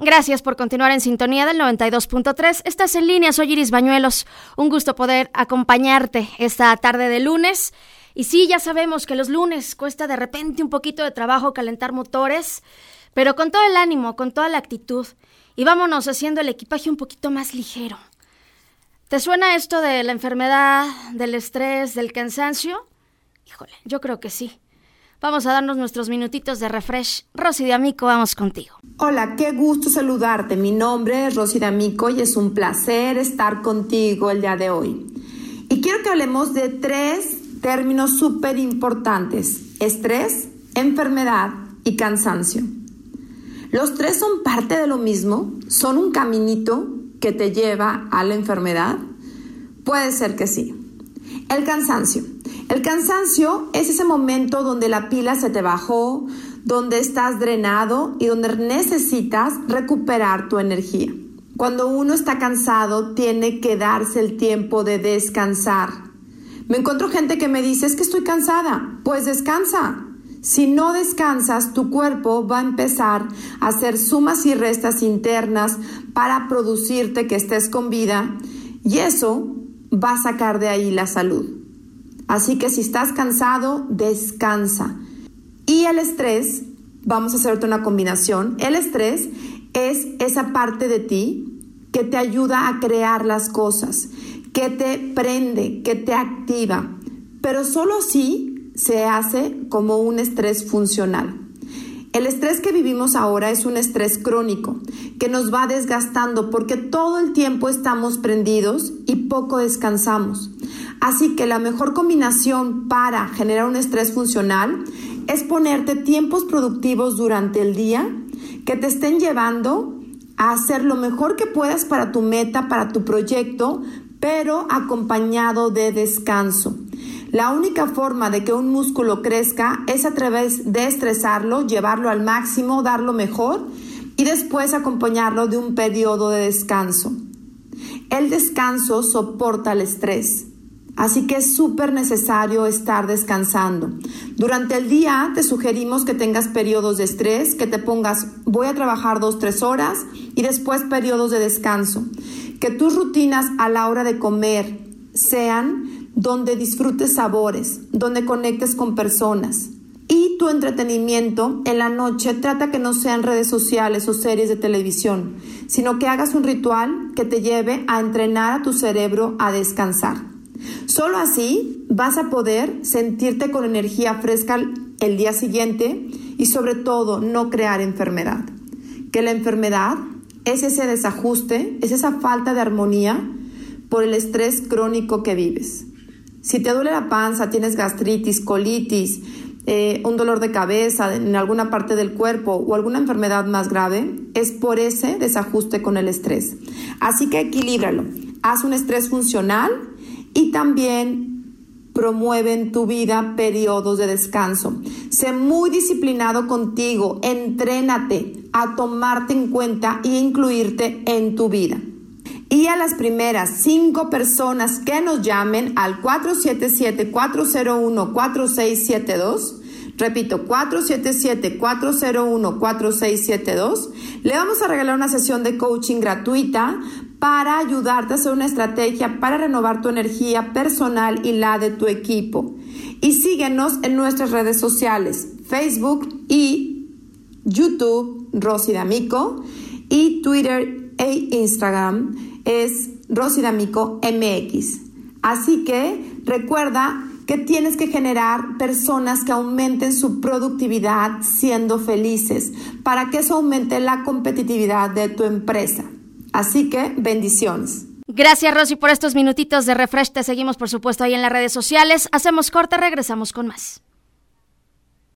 Gracias por continuar en sintonía del 92.3. Estás en línea, soy Iris Bañuelos. Un gusto poder acompañarte esta tarde de lunes. Y sí, ya sabemos que los lunes cuesta de repente un poquito de trabajo calentar motores, pero con todo el ánimo, con toda la actitud. Y vámonos haciendo el equipaje un poquito más ligero. ¿Te suena esto de la enfermedad, del estrés, del cansancio? Híjole, yo creo que sí. Vamos a darnos nuestros minutitos de refresh. Rosy de Amico, vamos contigo. Hola, qué gusto saludarte. Mi nombre es Rosy de Amico y es un placer estar contigo el día de hoy. Y quiero que hablemos de tres términos súper importantes. Estrés, enfermedad y cansancio. ¿Los tres son parte de lo mismo? ¿Son un caminito que te lleva a la enfermedad? Puede ser que sí. El cansancio. El cansancio es ese momento donde la pila se te bajó, donde estás drenado y donde necesitas recuperar tu energía. Cuando uno está cansado, tiene que darse el tiempo de descansar. Me encuentro gente que me dice, es que estoy cansada. Pues descansa. Si no descansas, tu cuerpo va a empezar a hacer sumas y restas internas para producirte que estés con vida y eso va a sacar de ahí la salud. Así que si estás cansado, descansa. Y el estrés, vamos a hacerte una combinación. El estrés es esa parte de ti que te ayuda a crear las cosas, que te prende, que te activa. Pero solo así se hace como un estrés funcional. El estrés que vivimos ahora es un estrés crónico que nos va desgastando porque todo el tiempo estamos prendidos y poco descansamos. Así que la mejor combinación para generar un estrés funcional es ponerte tiempos productivos durante el día que te estén llevando a hacer lo mejor que puedas para tu meta, para tu proyecto, pero acompañado de descanso. La única forma de que un músculo crezca es a través de estresarlo, llevarlo al máximo, darlo mejor y después acompañarlo de un periodo de descanso. El descanso soporta el estrés. Así que es súper necesario estar descansando. Durante el día te sugerimos que tengas periodos de estrés, que te pongas voy a trabajar dos, tres horas y después periodos de descanso. Que tus rutinas a la hora de comer sean donde disfrutes sabores, donde conectes con personas. Y tu entretenimiento en la noche trata que no sean redes sociales o series de televisión, sino que hagas un ritual que te lleve a entrenar a tu cerebro a descansar. Solo así vas a poder sentirte con energía fresca el día siguiente y sobre todo no crear enfermedad. Que la enfermedad es ese desajuste, es esa falta de armonía por el estrés crónico que vives. Si te duele la panza, tienes gastritis, colitis, eh, un dolor de cabeza en alguna parte del cuerpo o alguna enfermedad más grave, es por ese desajuste con el estrés. Así que equilíbralo. Haz un estrés funcional y también promueven tu vida periodos de descanso. Sé muy disciplinado contigo, entrénate a tomarte en cuenta e incluirte en tu vida. Y a las primeras cinco personas que nos llamen al 477-401-4672, repito, 477-401-4672, le vamos a regalar una sesión de coaching gratuita para ayudarte a hacer una estrategia para renovar tu energía personal y la de tu equipo. Y síguenos en nuestras redes sociales, Facebook y YouTube, Rosy D'Amico, y Twitter e Instagram es Rosy D'Amico MX. Así que recuerda que tienes que generar personas que aumenten su productividad siendo felices para que eso aumente la competitividad de tu empresa. Así que bendiciones. Gracias Rosy por estos minutitos de refresh. Te seguimos por supuesto ahí en las redes sociales. Hacemos corte, regresamos con más.